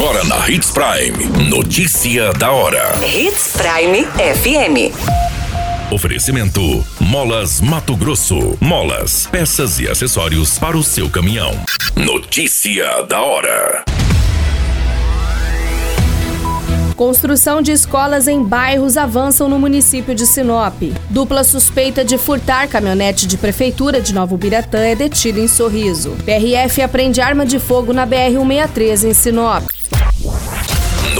Agora na Hits Prime. Notícia da hora. Hits Prime FM. Oferecimento: Molas Mato Grosso. Molas, peças e acessórios para o seu caminhão. Notícia da hora. Construção de escolas em bairros avançam no município de Sinop. Dupla suspeita de furtar caminhonete de prefeitura de Novo Biratã é detida em Sorriso. PRF aprende arma de fogo na BR-163 em Sinop.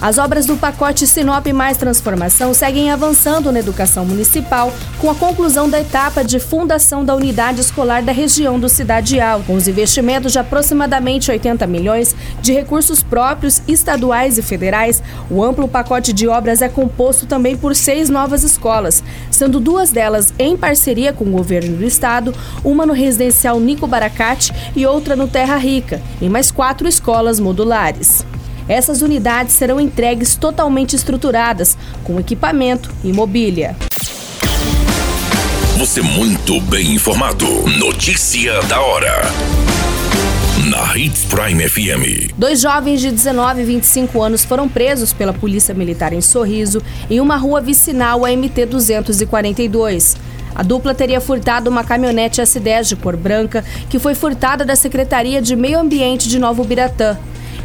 As obras do pacote Sinop Mais Transformação seguem avançando na educação municipal, com a conclusão da etapa de fundação da unidade escolar da região do Cidade Alta, com os investimentos de aproximadamente 80 milhões de recursos próprios, estaduais e federais. O amplo pacote de obras é composto também por seis novas escolas, sendo duas delas em parceria com o governo do estado, uma no residencial Nico Baracate e outra no Terra Rica, e mais quatro escolas modulares. Essas unidades serão entregues totalmente estruturadas, com equipamento e mobília. Você muito bem informado. Notícia da hora. Na Hits Prime FM. Dois jovens de 19 e 25 anos foram presos pela Polícia Militar em Sorriso, em uma rua vicinal a MT 242. A dupla teria furtado uma caminhonete S10 de cor branca, que foi furtada da Secretaria de Meio Ambiente de Novo Biratã.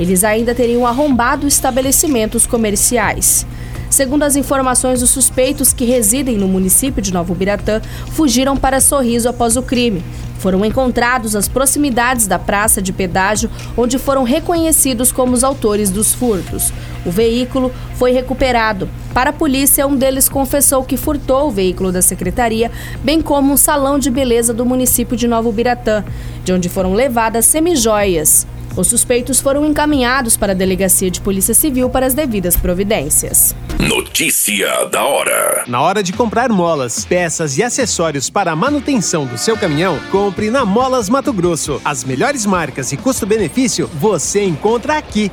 Eles ainda teriam arrombado estabelecimentos comerciais. Segundo as informações, os suspeitos que residem no município de Novo Biratã fugiram para Sorriso após o crime. Foram encontrados às proximidades da praça de pedágio, onde foram reconhecidos como os autores dos furtos. O veículo foi recuperado. Para a polícia, um deles confessou que furtou o veículo da secretaria, bem como um salão de beleza do município de Novo Biratã, de onde foram levadas semijoias. Os suspeitos foram encaminhados para a Delegacia de Polícia Civil para as devidas providências. Notícia da hora. Na hora de comprar molas, peças e acessórios para a manutenção do seu caminhão, compre na Molas Mato Grosso. As melhores marcas e custo-benefício você encontra aqui.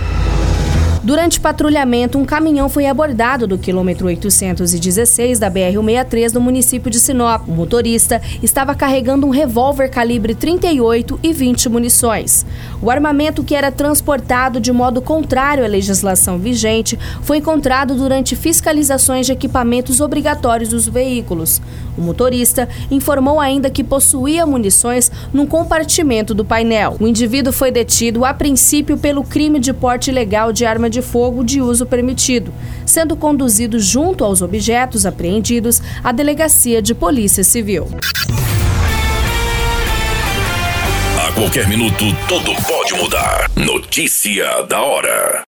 Durante patrulhamento, um caminhão foi abordado do quilômetro 816 da BR-163 no município de Sinop. O motorista estava carregando um revólver calibre 38 e 20 munições. O armamento que era transportado de modo contrário à legislação vigente foi encontrado durante fiscalizações de equipamentos obrigatórios dos veículos. O motorista informou ainda que possuía munições num compartimento do painel. O indivíduo foi detido a princípio pelo crime de porte ilegal de arma de fogo de uso permitido, sendo conduzido junto aos objetos apreendidos à Delegacia de Polícia Civil. A qualquer minuto, tudo pode mudar. Notícia da hora.